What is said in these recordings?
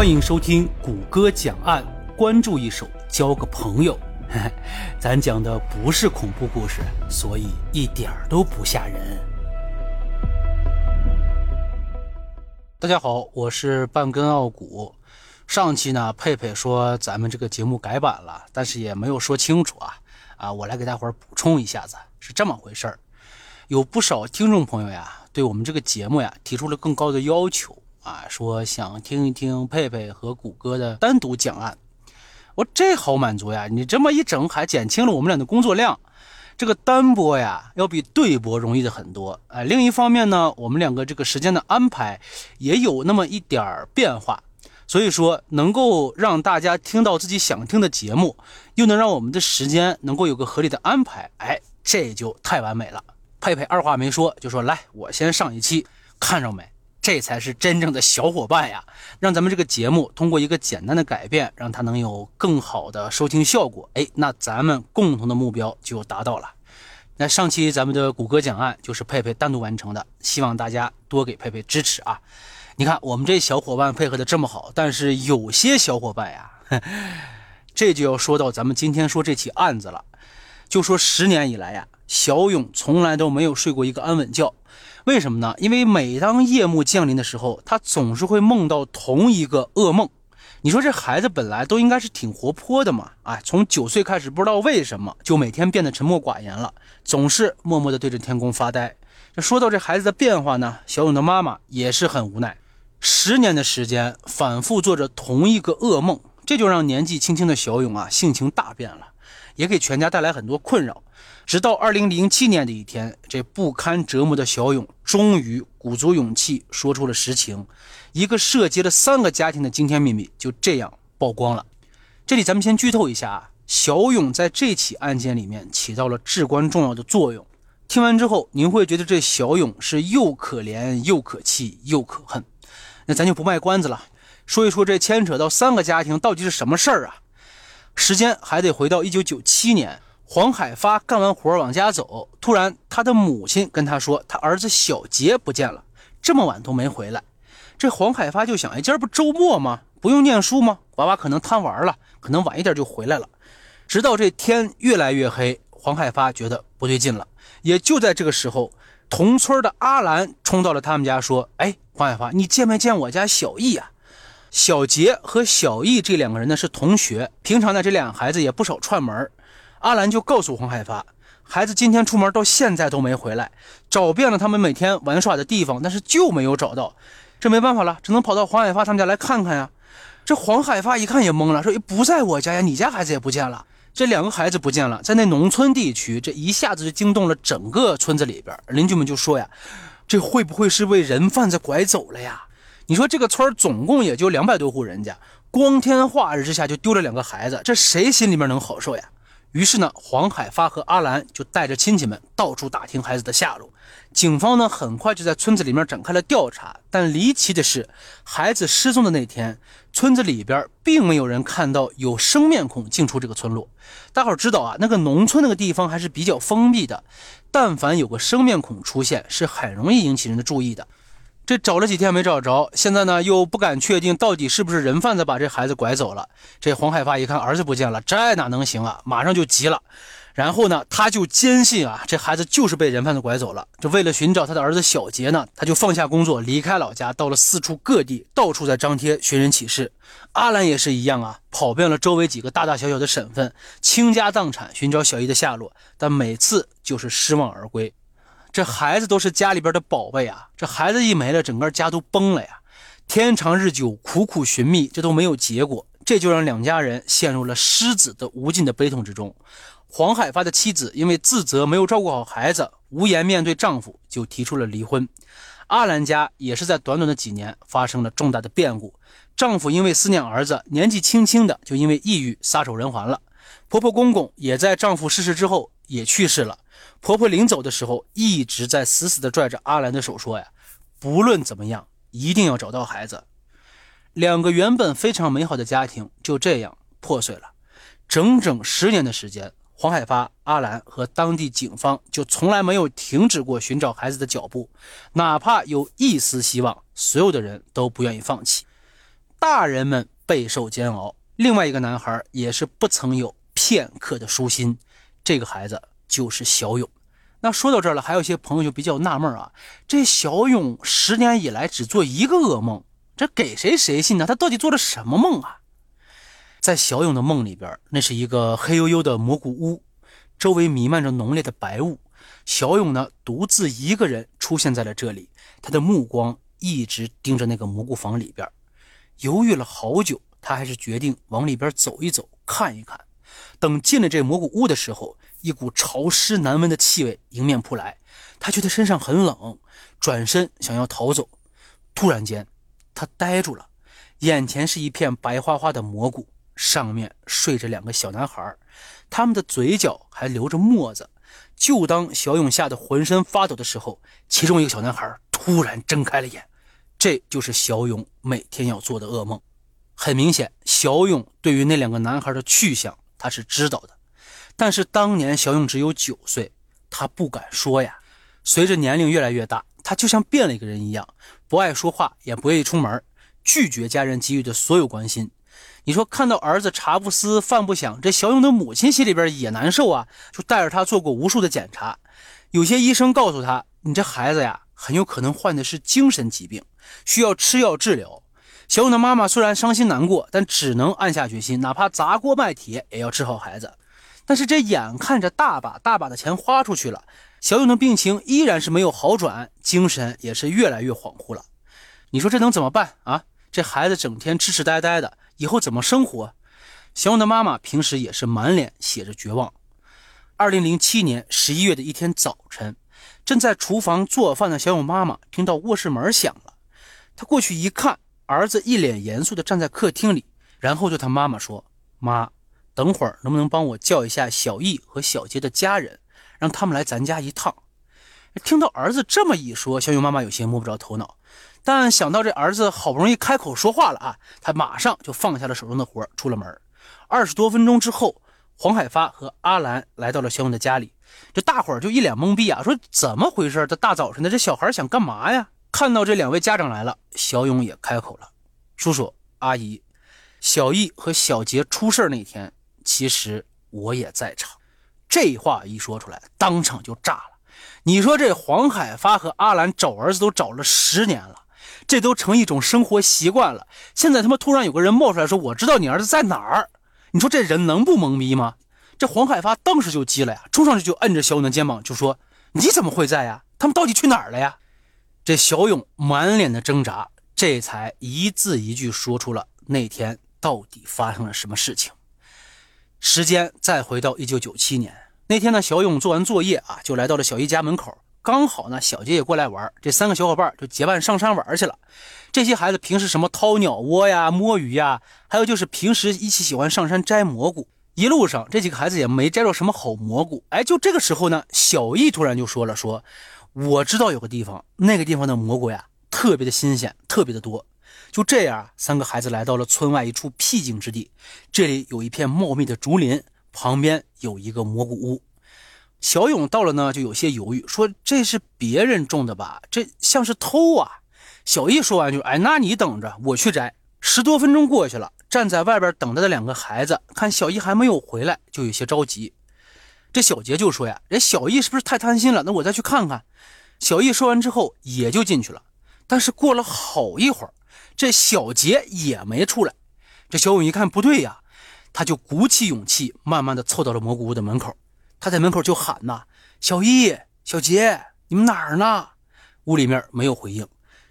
欢迎收听谷歌讲案，关注一手交个朋友。咱讲的不是恐怖故事，所以一点儿都不吓人。大家好，我是半根傲骨。上期呢，佩佩说咱们这个节目改版了，但是也没有说清楚啊啊！我来给大伙儿补充一下子，是这么回事儿。有不少听众朋友呀，对我们这个节目呀提出了更高的要求。啊，说想听一听佩佩和谷歌的单独讲案，我这好满足呀！你这么一整，还减轻了我们俩的工作量。这个单播呀，要比对播容易的很多。哎，另一方面呢，我们两个这个时间的安排也有那么一点儿变化，所以说能够让大家听到自己想听的节目，又能让我们的时间能够有个合理的安排，哎，这就太完美了。佩佩二话没说就说：“来，我先上一期，看着没？”这才是真正的小伙伴呀！让咱们这个节目通过一个简单的改变，让它能有更好的收听效果。哎，那咱们共同的目标就达到了。那上期咱们的谷歌讲案就是佩佩单独完成的，希望大家多给佩佩支持啊！你看我们这小伙伴配合的这么好，但是有些小伙伴呀，这就要说到咱们今天说这起案子了。就说十年以来呀，小勇从来都没有睡过一个安稳觉。为什么呢？因为每当夜幕降临的时候，他总是会梦到同一个噩梦。你说这孩子本来都应该是挺活泼的嘛，哎，从九岁开始，不知道为什么就每天变得沉默寡言了，总是默默地对着天空发呆。这说到这孩子的变化呢，小勇的妈妈也是很无奈。十年的时间反复做着同一个噩梦，这就让年纪轻轻的小勇啊性情大变了，也给全家带来很多困扰。直到二零零七年的一天，这不堪折磨的小勇终于鼓足勇气说出了实情，一个涉及了三个家庭的惊天秘密就这样曝光了。这里咱们先剧透一下啊，小勇在这起案件里面起到了至关重要的作用。听完之后，您会觉得这小勇是又可怜又可气又可恨。那咱就不卖关子了，说一说这牵扯到三个家庭到底是什么事儿啊？时间还得回到一九九七年。黄海发干完活往家走，突然他的母亲跟他说，他儿子小杰不见了，这么晚都没回来。这黄海发就想，哎，今儿不周末吗？不用念书吗？娃娃可能贪玩了，可能晚一点就回来了。直到这天越来越黑，黄海发觉得不对劲了。也就在这个时候，同村的阿兰冲到了他们家，说：“哎，黄海发，你见没见我家小易呀？小杰和小易这两个人呢是同学，平常呢这俩孩子也不少串门。”阿兰就告诉黄海发，孩子今天出门到现在都没回来，找遍了他们每天玩耍的地方，但是就没有找到。这没办法了，只能跑到黄海发他们家来看看呀。这黄海发一看也懵了，说：“不在我家呀，你家孩子也不见了。这两个孩子不见了，在那农村地区，这一下子就惊动了整个村子里边。邻居们就说呀，这会不会是被人贩子拐走了呀？你说这个村总共也就两百多户人家，光天化日之下就丢了两个孩子，这谁心里面能好受呀？”于是呢，黄海发和阿兰就带着亲戚们到处打听孩子的下落。警方呢，很快就在村子里面展开了调查。但离奇的是，孩子失踪的那天，村子里边并没有人看到有生面孔进出这个村落。大伙知道啊，那个农村那个地方还是比较封闭的，但凡有个生面孔出现，是很容易引起人的注意的。这找了几天没找着，现在呢又不敢确定到底是不是人贩子把这孩子拐走了。这黄海发一看儿子不见了，这哪能行啊？马上就急了。然后呢，他就坚信啊，这孩子就是被人贩子拐走了。就为了寻找他的儿子小杰呢，他就放下工作，离开老家，到了四处各地，到处在张贴寻人启事。阿兰也是一样啊，跑遍了周围几个大大小小的省份，倾家荡产寻找小姨的下落，但每次就是失望而归。这孩子都是家里边的宝贝啊！这孩子一没了，整个家都崩了呀！天长日久，苦苦寻觅，这都没有结果，这就让两家人陷入了失子的无尽的悲痛之中。黄海发的妻子因为自责没有照顾好孩子，无颜面对丈夫，就提出了离婚。阿兰家也是在短短的几年发生了重大的变故，丈夫因为思念儿子，年纪轻轻的就因为抑郁撒手人寰了。婆婆公公也在丈夫逝世之后也去世了。婆婆临走的时候，一直在死死地拽着阿兰的手，说：“呀，不论怎么样，一定要找到孩子。”两个原本非常美好的家庭就这样破碎了。整整十年的时间，黄海发、阿兰和当地警方就从来没有停止过寻找孩子的脚步，哪怕有一丝希望，所有的人都不愿意放弃。大人们备受煎熬。另外一个男孩也是不曾有片刻的舒心，这个孩子就是小勇。那说到这儿了，还有一些朋友就比较纳闷啊，这小勇十年以来只做一个噩梦，这给谁谁信呢？他到底做了什么梦啊？在小勇的梦里边，那是一个黑黝黝的蘑菇屋，周围弥漫着浓烈的白雾。小勇呢，独自一个人出现在了这里，他的目光一直盯着那个蘑菇房里边，犹豫了好久，他还是决定往里边走一走，看一看。等进了这蘑菇屋的时候，一股潮湿难闻的气味迎面扑来，他觉得身上很冷，转身想要逃走。突然间，他呆住了，眼前是一片白花花的蘑菇。上面睡着两个小男孩，他们的嘴角还流着沫子。就当小勇吓得浑身发抖的时候，其中一个小男孩突然睁开了眼。这就是小勇每天要做的噩梦。很明显，小勇对于那两个男孩的去向他是知道的，但是当年小勇只有九岁，他不敢说呀。随着年龄越来越大，他就像变了一个人一样，不爱说话，也不愿意出门，拒绝家人给予的所有关心。你说看到儿子茶不思饭不想，这小勇的母亲心里边也难受啊，就带着他做过无数的检查。有些医生告诉他，你这孩子呀，很有可能患的是精神疾病，需要吃药治疗。小勇的妈妈虽然伤心难过，但只能暗下决心，哪怕砸锅卖铁也要治好孩子。但是这眼看着大把大把的钱花出去了，小勇的病情依然是没有好转，精神也是越来越恍惚了。你说这能怎么办啊？这孩子整天痴痴呆呆的。以后怎么生活？小勇的妈妈平时也是满脸写着绝望。二零零七年十一月的一天早晨，正在厨房做饭的小勇妈妈听到卧室门响了，她过去一看，儿子一脸严肃地站在客厅里，然后对他妈妈说：“妈，等会儿能不能帮我叫一下小易和小杰的家人，让他们来咱家一趟？”听到儿子这么一说，小勇妈妈有些摸不着头脑。但想到这儿子好不容易开口说话了啊，他马上就放下了手中的活，出了门。二十多分钟之后，黄海发和阿兰来到了小勇的家里，这大伙儿就一脸懵逼啊，说怎么回事？这大早晨的，这小孩想干嘛呀？看到这两位家长来了，小勇也开口了：“叔叔阿姨，小易和小杰出事那天，其实我也在场。”这话一说出来，当场就炸了。你说这黄海发和阿兰找儿子都找了十年了。这都成一种生活习惯了。现在他妈突然有个人冒出来说：“我知道你儿子在哪儿。”你说这人能不懵逼吗？这黄海发当时就急了呀，冲上去就摁着小勇的肩膀就说：“你怎么会在呀？他们到底去哪儿了呀？”这小勇满脸的挣扎，这才一字一句说出了那天到底发生了什么事情。时间再回到一九九七年那天呢，小勇做完作业啊，就来到了小姨家门口。刚好呢，小杰也过来玩，这三个小伙伴就结伴上山玩去了。这些孩子平时什么掏鸟窝呀、摸鱼呀，还有就是平时一起喜欢上山摘蘑菇。一路上这几个孩子也没摘着什么好蘑菇。哎，就这个时候呢，小易突然就说了：“说我知道有个地方，那个地方的蘑菇呀，特别的新鲜，特别的多。”就这样，三个孩子来到了村外一处僻静之地，这里有一片茂密的竹林，旁边有一个蘑菇屋。小勇到了呢，就有些犹豫，说：“这是别人种的吧？这像是偷啊！”小易说完就：“哎，那你等着，我去摘。”十多分钟过去了，站在外边等着的两个孩子看小易还没有回来，就有些着急。这小杰就说：“呀，这小易是不是太贪心了？那我再去看看。”小易说完之后也就进去了。但是过了好一会儿，这小杰也没出来。这小勇一看不对呀，他就鼓起勇气，慢慢的凑到了蘑菇屋的门口。他在门口就喊呐：“小易、小杰，你们哪儿呢？”屋里面没有回应。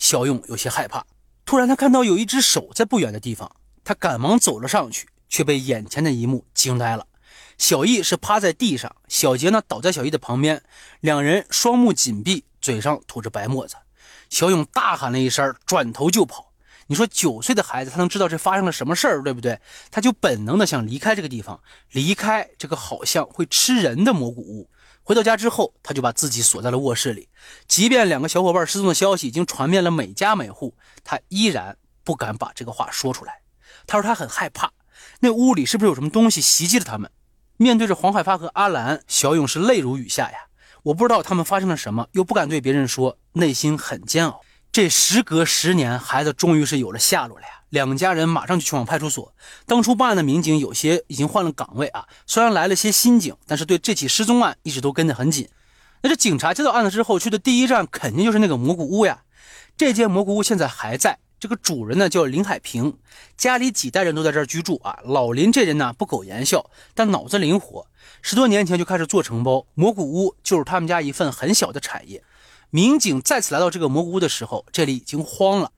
小勇有些害怕。突然，他看到有一只手在不远的地方，他赶忙走了上去，却被眼前的一幕惊呆了。小易是趴在地上，小杰呢倒在小易的旁边，两人双目紧闭，嘴上吐着白沫子。小勇大喊了一声，转头就跑。你说九岁的孩子，他能知道这发生了什么事儿，对不对？他就本能的想离开这个地方，离开这个好像会吃人的蘑菇屋。回到家之后，他就把自己锁在了卧室里。即便两个小伙伴失踪的消息已经传遍了每家每户，他依然不敢把这个话说出来。他说他很害怕，那屋里是不是有什么东西袭击了他们？面对着黄海发和阿兰，小勇是泪如雨下呀。我不知道他们发生了什么，又不敢对别人说，内心很煎熬。这时隔十年，孩子终于是有了下落了呀！两家人马上就去往派出所。当初办案的民警有些已经换了岗位啊，虽然来了些新警，但是对这起失踪案一直都跟得很紧。那这警察接到案子之后去的第一站肯定就是那个蘑菇屋呀。这间蘑菇屋现在还在，这个主人呢叫林海平，家里几代人都在这儿居住啊。老林这人呢不苟言笑，但脑子灵活，十多年前就开始做承包，蘑菇屋就是他们家一份很小的产业。民警再次来到这个蘑菇屋的时候，这里已经荒了。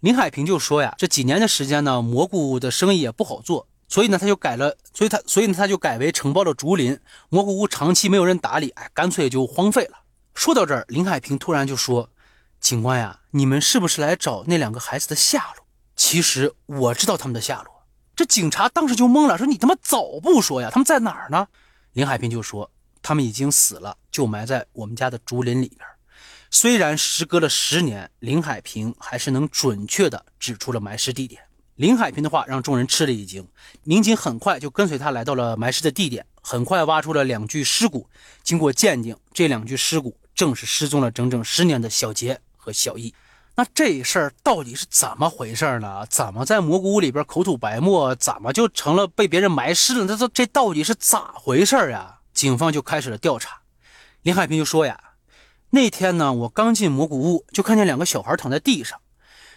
林海平就说呀，这几年的时间呢，蘑菇屋的生意也不好做，所以呢，他就改了，所以他，所以呢，他就改为承包了竹林。蘑菇屋长期没有人打理，哎，干脆就荒废了。说到这儿，林海平突然就说：“警官呀，你们是不是来找那两个孩子的下落？其实我知道他们的下落。”这警察当时就懵了，说：“你他妈早不说呀？他们在哪儿呢？”林海平就说：“他们已经死了，就埋在我们家的竹林里边。”虽然时隔了十年，林海平还是能准确地指出了埋尸地点。林海平的话让众人吃了一惊，民警很快就跟随他来到了埋尸的地点，很快挖出了两具尸骨。经过鉴定，这两具尸骨正是失踪了整整十年的小杰和小易。那这事儿到底是怎么回事呢？怎么在蘑菇屋里边口吐白沫？怎么就成了被别人埋尸了？这这这到底是咋回事呀？警方就开始了调查。林海平就说呀。那天呢，我刚进蘑菇屋，就看见两个小孩躺在地上。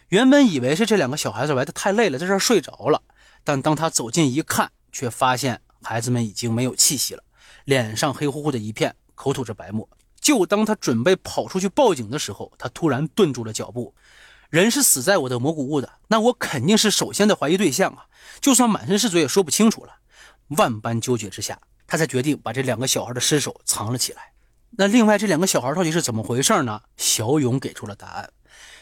原本以为是这两个小孩子玩的太累了，在这睡着了。但当他走近一看，却发现孩子们已经没有气息了，脸上黑乎乎的一片，口吐着白沫。就当他准备跑出去报警的时候，他突然顿住了脚步。人是死在我的蘑菇屋的，那我肯定是首先的怀疑对象啊！就算满身是嘴，也说不清楚了。万般纠结之下，他才决定把这两个小孩的尸首藏了起来。那另外这两个小孩到底是怎么回事呢？小勇给出了答案。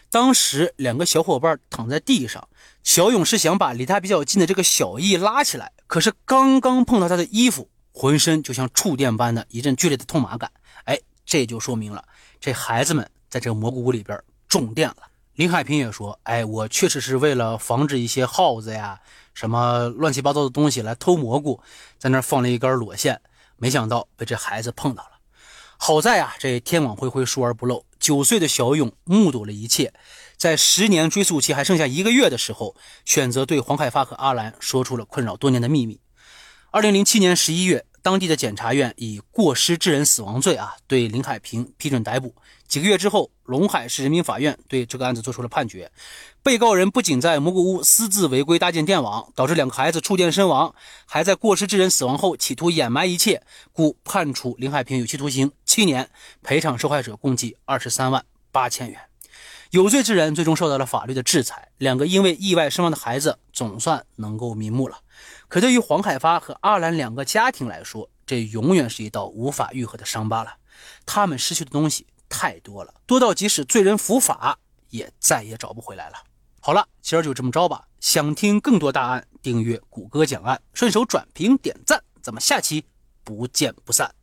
当时两个小伙伴躺在地上，小勇是想把离他比较近的这个小易拉起来，可是刚刚碰到他的衣服，浑身就像触电般的一阵剧烈的痛麻感。哎，这就说明了这孩子们在这个蘑菇屋里边中电了。林海平也说：“哎，我确实是为了防止一些耗子呀、什么乱七八糟的东西来偷蘑菇，在那放了一根裸线，没想到被这孩子碰到了。”好在啊，这天网恢恢，疏而不漏。九岁的小勇目睹了一切，在十年追诉期还剩下一个月的时候，选择对黄海发和阿兰说出了困扰多年的秘密。二零零七年十一月。当地的检察院以过失致人死亡罪啊，对林海平批准逮捕。几个月之后，陇海市人民法院对这个案子作出了判决。被告人不仅在蘑菇屋私自违规搭建电网，导致两个孩子触电身亡，还在过失致人死亡后企图掩埋一切，故判处林海平有期徒刑七年，赔偿受害者共计二十三万八千元。有罪之人最终受到了法律的制裁，两个因为意外身亡的孩子总算能够瞑目了。可对于黄海发和阿兰两个家庭来说，这永远是一道无法愈合的伤疤了。他们失去的东西太多了，多到即使罪人伏法，也再也找不回来了。好了，今儿就这么着吧。想听更多大案，订阅谷歌讲案，顺手转评点赞，咱们下期不见不散。